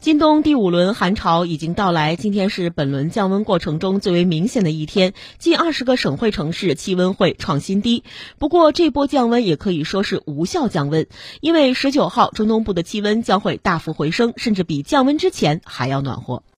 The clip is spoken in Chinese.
今冬第五轮寒潮已经到来今天是本轮降温过程中最为明显的一天。近二十个省会城市气温会创新低。不过这波降温也可以说是无效降温因为十九号中东部的气温将会大幅回升甚至比降温之前还要暖和。